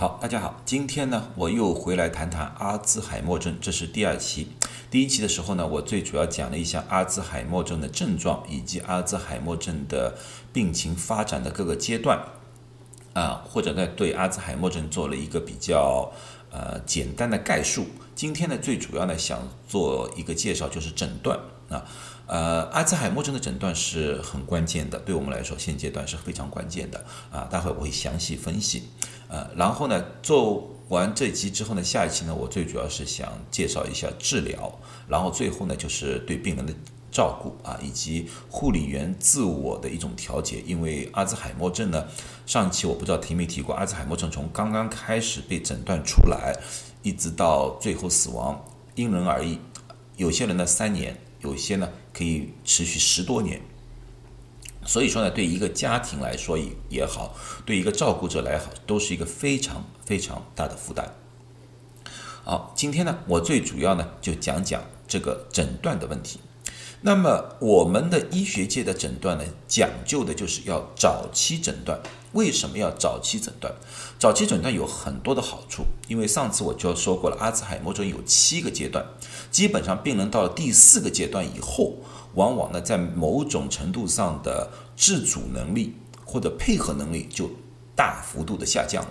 好，大家好，今天呢，我又回来谈谈阿兹海默症，这是第二期。第一期的时候呢，我最主要讲了一下阿兹海默症的症状以及阿兹海默症的病情发展的各个阶段，啊，或者呢，对阿兹海默症做了一个比较呃简单的概述。今天呢，最主要呢，想做一个介绍，就是诊断啊。呃，阿兹海默症的诊断是很关键的，对我们来说现阶段是非常关键的啊。待会我会详细分析。呃，然后呢，做完这集之后呢，下一期呢，我最主要是想介绍一下治疗，然后最后呢，就是对病人的照顾啊，以及护理员自我的一种调节。因为阿兹海默症呢，上期我不知道提没提过，阿兹海默症从刚刚开始被诊断出来，一直到最后死亡，因人而异，有些人呢三年。有些呢可以持续十多年，所以说呢，对一个家庭来说也也好，对一个照顾者来好，都是一个非常非常大的负担。好，今天呢，我最主要呢就讲讲这个诊断的问题。那么我们的医学界的诊断呢，讲究的就是要早期诊断。为什么要早期诊断？早期诊断有很多的好处，因为上次我就说过了，阿兹海默症有七个阶段，基本上病人到了第四个阶段以后，往往呢在某种程度上的自主能力或者配合能力就大幅度的下降了。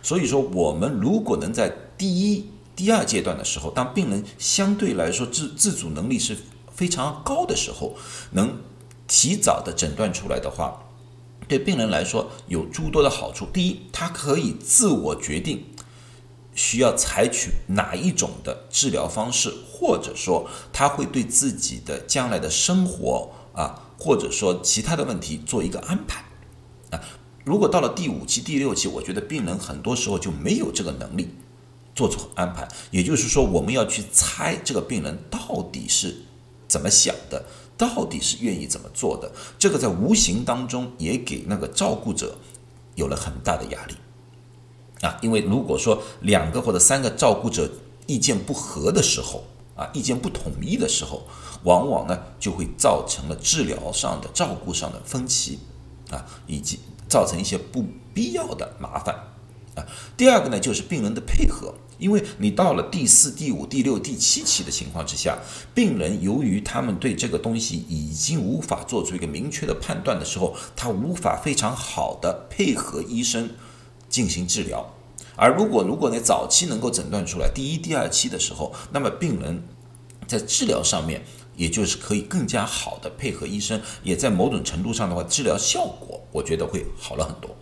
所以说，我们如果能在第一、第二阶段的时候，当病人相对来说自自主能力是非常高的时候，能提早的诊断出来的话。对病人来说有诸多的好处。第一，他可以自我决定需要采取哪一种的治疗方式，或者说他会对自己的将来的生活啊，或者说其他的问题做一个安排啊。如果到了第五期、第六期，我觉得病人很多时候就没有这个能力做出安排。也就是说，我们要去猜这个病人到底是怎么想的。到底是愿意怎么做的？这个在无形当中也给那个照顾者有了很大的压力啊！因为如果说两个或者三个照顾者意见不合的时候啊，意见不统一的时候，往往呢就会造成了治疗上的、照顾上的分歧啊，以及造成一些不必要的麻烦啊。第二个呢，就是病人的配合。因为你到了第四、第五、第六、第七期的情况之下，病人由于他们对这个东西已经无法做出一个明确的判断的时候，他无法非常好的配合医生进行治疗。而如果如果你早期能够诊断出来第一、第二期的时候，那么病人在治疗上面，也就是可以更加好的配合医生，也在某种程度上的话，治疗效果我觉得会好了很多。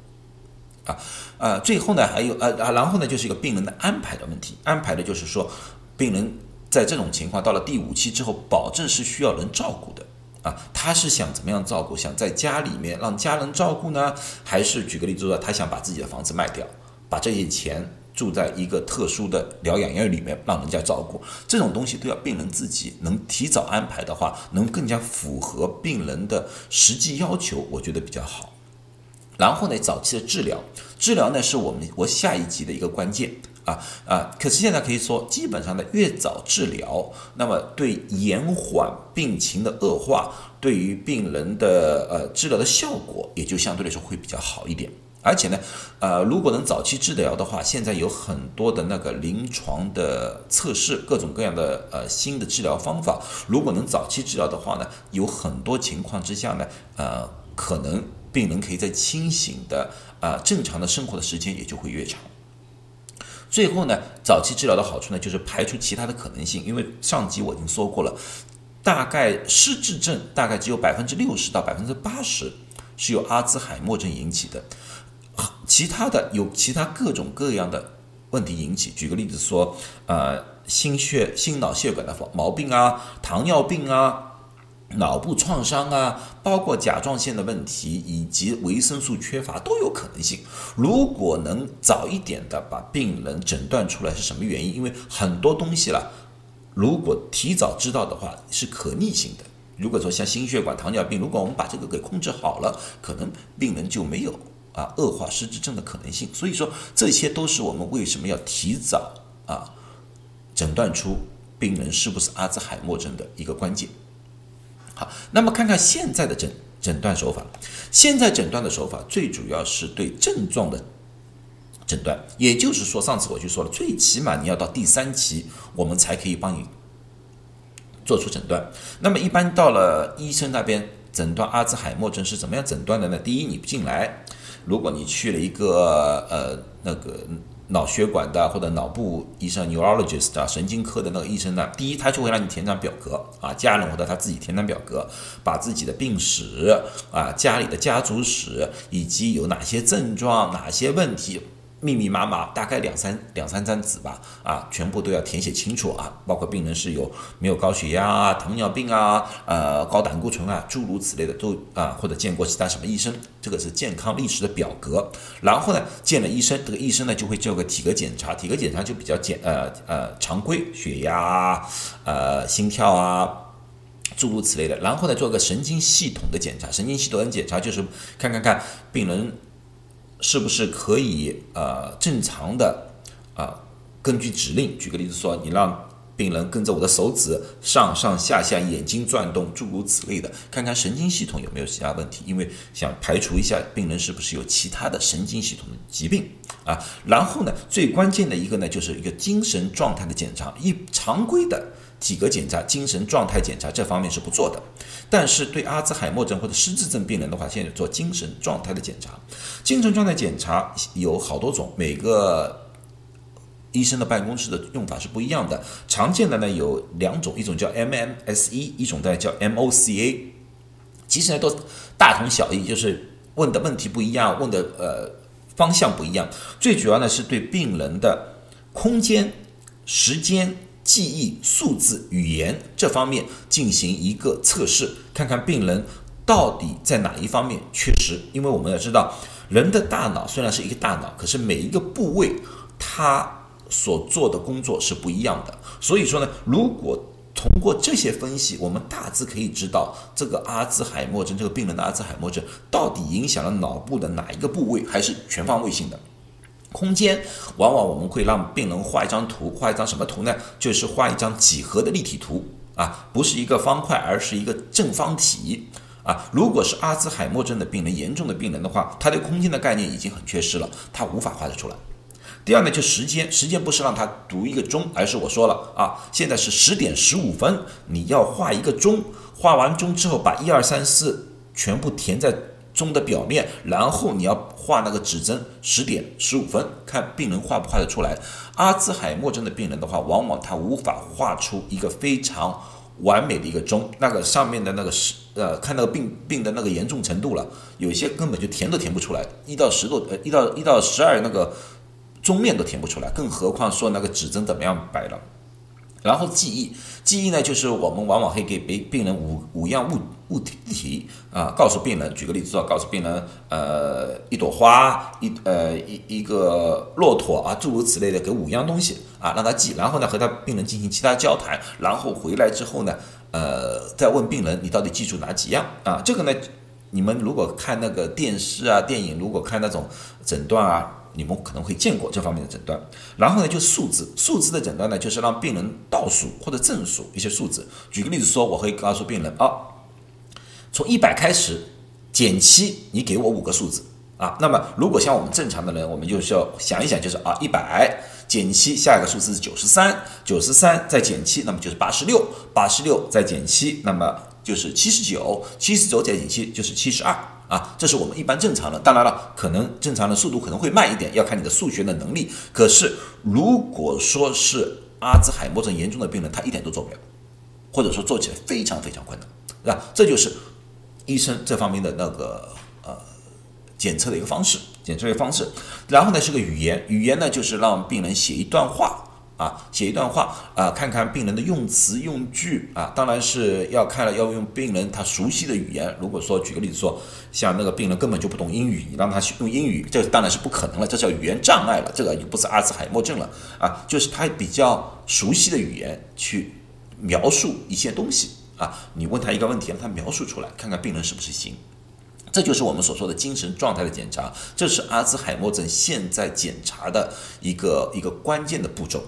啊，呃，最后呢，还有呃啊，然后呢，就是一个病人的安排的问题。安排的就是说，病人在这种情况到了第五期之后，保证是需要人照顾的啊。他是想怎么样照顾？想在家里面让家人照顾呢，还是举个例子说，他想把自己的房子卖掉，把这些钱住在一个特殊的疗养院里面，让人家照顾？这种东西都要病人自己能提早安排的话，能更加符合病人的实际要求，我觉得比较好。然后呢，早期的治疗，治疗呢是我们我下一集的一个关键啊啊！可是现在可以说，基本上呢，越早治疗，那么对延缓病情的恶化，对于病人的呃治疗的效果也就相对来说会比较好一点。而且呢，呃，如果能早期治疗的话，现在有很多的那个临床的测试，各种各样的呃新的治疗方法，如果能早期治疗的话呢，有很多情况之下呢，呃，可能。病人可以在清醒的啊正常的生活的时间也就会越长。最后呢，早期治疗的好处呢，就是排除其他的可能性。因为上集我已经说过了，大概失智症大概只有百分之六十到百分之八十是由阿兹海默症引起的，其他的有其他各种各样的问题引起。举个例子说，呃，心血、心脑血管的毛病啊，糖尿病啊。脑部创伤啊，包括甲状腺的问题以及维生素缺乏都有可能性。如果能早一点的把病人诊断出来是什么原因，因为很多东西了，如果提早知道的话是可逆性的。如果说像心血管、糖尿病，如果我们把这个给控制好了，可能病人就没有啊恶化失智症的可能性。所以说，这些都是我们为什么要提早啊诊断出病人是不是阿兹海默症的一个关键。好，那么看看现在的诊诊断手法。现在诊断的手法最主要是对症状的诊断。也就是说，上次我就说了，最起码你要到第三期，我们才可以帮你做出诊断。那么，一般到了医生那边诊断阿兹海默症是怎么样诊断的呢？第一，你不进来，如果你去了一个呃那个。脑血管的或者脑部医生 neurologist 啊，神经科的那个医生呢，第一他就会让你填张表格啊，家人或者他自己填张表格，把自己的病史啊、家里的家族史以及有哪些症状、哪些问题。密密麻麻，大概两三两三张纸吧，啊，全部都要填写清楚啊，包括病人是有没有高血压啊、糖尿病啊、呃高胆固醇啊，诸如此类的都啊，或者见过其他什么医生，这个是健康历史的表格。然后呢，见了医生，这个医生呢就会做个体格检查，体格检查就比较简呃呃常规，血压啊、呃心跳啊，诸如此类的。然后呢，做个神经系统的检查，神经系统的检查就是看看看病人。是不是可以呃正常的啊？根据指令，举个例子说，你让病人跟着我的手指上上下下，眼睛转动，诸如此类的，看看神经系统有没有其他问题，因为想排除一下病人是不是有其他的神经系统的疾病啊。然后呢，最关键的一个呢，就是一个精神状态的检查，一常规的。体格检查、精神状态检查这方面是不做的，但是对阿兹海默症或者失智症病人的话，现在做精神状态的检查。精神状态检查有好多种，每个医生的办公室的用法是不一样的。常见的呢有两种，一种叫 MMSE，一种呢叫 MOCA。其实呢都大同小异，就是问的问题不一样，问的呃方向不一样。最主要呢是对病人的空间、时间。记忆、数字、语言这方面进行一个测试，看看病人到底在哪一方面缺失。因为我们要知道，人的大脑虽然是一个大脑，可是每一个部位它所做的工作是不一样的。所以说呢，如果通过这些分析，我们大致可以知道这个阿兹海默症这个病人的阿兹海默症到底影响了脑部的哪一个部位，还是全方位性的。空间往往我们会让病人画一张图，画一张什么图呢？就是画一张几何的立体图啊，不是一个方块，而是一个正方体啊。如果是阿兹海默症的病人，严重的病人的话，他对空间的概念已经很缺失了，他无法画得出来。第二呢，就时间，时间不是让他读一个钟，而是我说了啊，现在是十点十五分，你要画一个钟，画完钟之后，把一二三四全部填在。钟的表面，然后你要画那个指针，十点十五分，看病人画不画得出来。阿兹海默症的病人的话，往往他无法画出一个非常完美的一个钟，那个上面的那个十呃，看那个病病的那个严重程度了，有些根本就填都填不出来，一到十都呃一到一到十二那个钟面都填不出来，更何况说那个指针怎么样摆了。然后记忆，记忆呢，就是我们往往会给病病人五五样物物体啊，告诉病人，举个例子说，告诉病人，呃，一朵花，一呃一一个骆驼啊，诸如此类的，给五样东西啊，让他记，然后呢和他病人进行其他交谈，然后回来之后呢，呃，再问病人你到底记住哪几样啊？这个呢，你们如果看那个电视啊、电影，如果看那种诊断啊。你们可能会见过这方面的诊断，然后呢，就数字，数字的诊断呢，就是让病人倒数或者正数一些数字。举个例子说，我会告诉病人啊，从一百开始减七，你给我五个数字啊。那么如果像我们正常的人，我们就需要想一想，就是啊，一百减七，下一个数字是九十三，九十三再减七，那么就是八十六，八十六再减七，那么就是七十九，七十九再减七就是七十二。啊，这是我们一般正常的。当然了，可能正常的速度可能会慢一点，要看你的数学的能力。可是，如果说是阿兹海默症严重的病人，他一点都做不了，或者说做起来非常非常困难，是吧？这就是医生这方面的那个呃检测的一个方式，检测的方式。然后呢，是个语言，语言呢就是让病人写一段话。啊，写一段话啊，看看病人的用词用句啊，当然是要看了，要用病人他熟悉的语言。如果说举个例子说，像那个病人根本就不懂英语，你让他去用英语，这当然是不可能了，这叫语言障碍了，这个就不是阿兹海默症了啊，就是他比较熟悉的语言去描述一些东西啊。你问他一个问题，让他描述出来，看看病人是不是行。这就是我们所说的精神状态的检查，这是阿兹海默症现在检查的一个一个关键的步骤。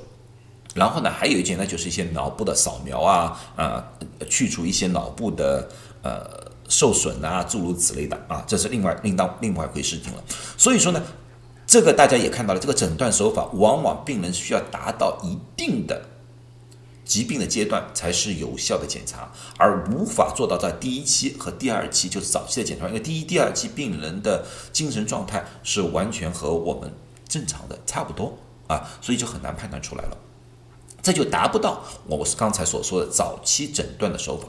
然后呢，还有一件呢，就是一些脑部的扫描啊，啊，去除一些脑部的呃受损啊，诸如此类的啊，这是另外另当另外一回事情了。所以说呢，这个大家也看到了，这个诊断手法往往病人需要达到一定的疾病的阶段才是有效的检查，而无法做到在第一期和第二期就是早期的检查，因为第一、第二期病人的精神状态是完全和我们正常的差不多啊，所以就很难判断出来了。这就达不到我刚才所说的早期诊断的手法。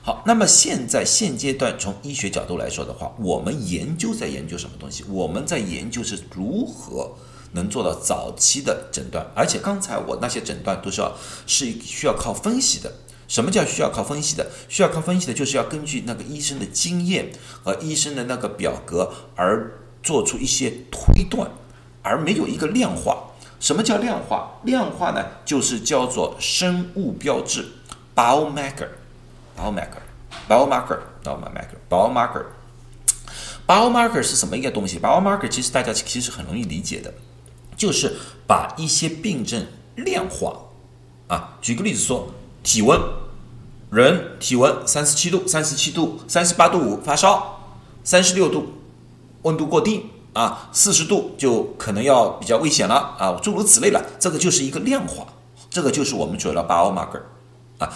好，那么现在现阶段从医学角度来说的话，我们研究在研究什么东西？我们在研究是如何能做到早期的诊断，而且刚才我那些诊断都是要是需要靠分析的。什么叫需要靠分析的？需要靠分析的就是要根据那个医生的经验和医生的那个表格而做出一些推断，而没有一个量化。什么叫量化？量化呢，就是叫做生物标志 （biomarker），biomarker，biomarker，biomarker，biomarker 是什么一个东西？biomarker 其实大家其实很容易理解的，就是把一些病症量化。啊，举个例子说，体温，人体温三十七度、三十七度、三十八度五发烧，三十六度温度过低。啊，四十度就可能要比较危险了啊，诸如此类了，这个就是一个量化，这个就是我们主要的 biomarker 啊。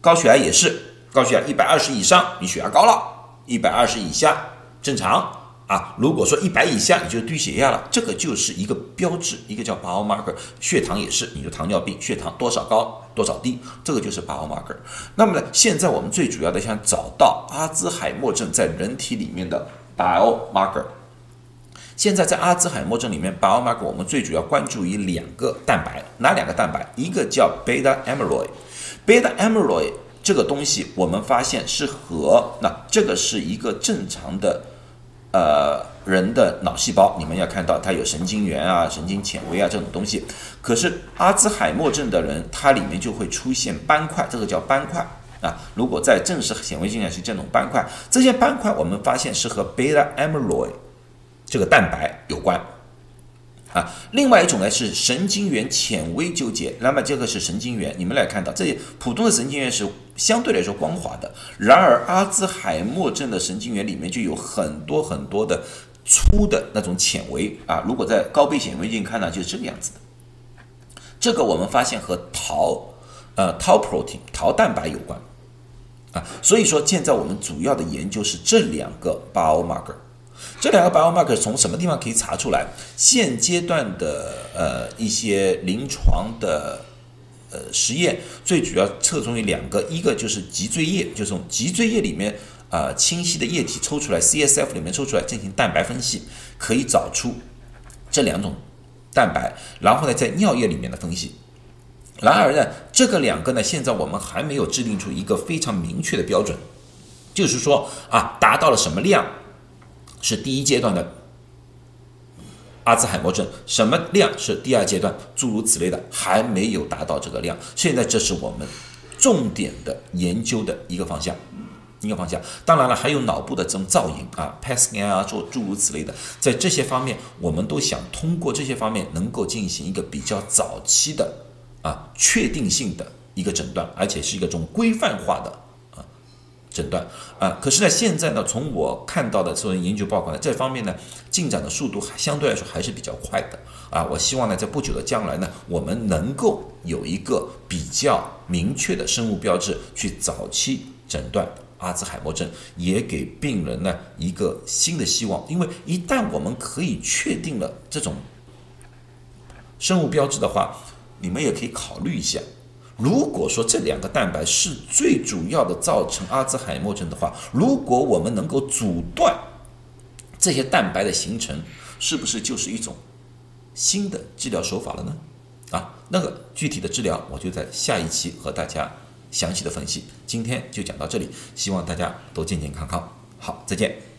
高血压也是，高血压一百二十以上，你血压高了；一百二十以下正常啊。如果说一百以下，你就低血压了，这个就是一个标志，一个叫 biomarker。血糖也是，你就糖尿病，血糖多少高多少低，这个就是 biomarker。那么呢，现在我们最主要的想找到阿兹海默症在人体里面的 biomarker。现在在阿兹海默症里面，biomarker 我们最主要关注于两个蛋白，哪两个蛋白？一个叫 beta amyloid，beta amyloid 这个东西我们发现是和那这个是一个正常的呃人的脑细胞，你们要看到它有神经元啊、神经纤维啊这种东西。可是阿兹海默症的人，它里面就会出现斑块，这个叫斑块啊。如果在正式显微镜下是这种斑块，这些斑块我们发现是和 beta amyloid。这个蛋白有关啊，另外一种呢是神经元浅微纠结，那么这个是神经元，你们来看到这普通的神经元是相对来说光滑的，然而阿兹海默症的神经元里面就有很多很多的粗的那种浅微啊，如果在高倍显微镜看呢，就是这个样子的。这个我们发现和桃呃 tau protein 桃蛋白有关啊，所以说现在我们主要的研究是这两个 biomarker。这两个 biomarker 从什么地方可以查出来？现阶段的呃一些临床的呃实验，最主要侧重于两个，一个就是脊椎液，就是从脊椎液里面啊清晰的液体抽出来，CSF 里面抽出来进行蛋白分析，可以找出这两种蛋白，然后呢在尿液里面的分析。然而呢，这个两个呢，现在我们还没有制定出一个非常明确的标准，就是说啊达到了什么量。是第一阶段的阿兹海默症，什么量是第二阶段？诸如此类的，还没有达到这个量。现在这是我们重点的研究的一个方向，一个方向。当然了，还有脑部的这种造影啊，PET scan 啊，诸诸如此类的，在这些方面，我们都想通过这些方面能够进行一个比较早期的啊确定性的一个诊断，而且是一个这种规范化的。诊断啊，可是呢，现在呢，从我看到的这种研究报告呢，这方面呢，进展的速度还相对来说还是比较快的啊。我希望呢，在不久的将来呢，我们能够有一个比较明确的生物标志去早期诊断阿兹海默症，也给病人呢一个新的希望。因为一旦我们可以确定了这种生物标志的话，你们也可以考虑一下。如果说这两个蛋白是最主要的造成阿兹海默症的话，如果我们能够阻断这些蛋白的形成，是不是就是一种新的治疗手法了呢？啊，那个具体的治疗，我就在下一期和大家详细的分析。今天就讲到这里，希望大家都健健康康。好，再见。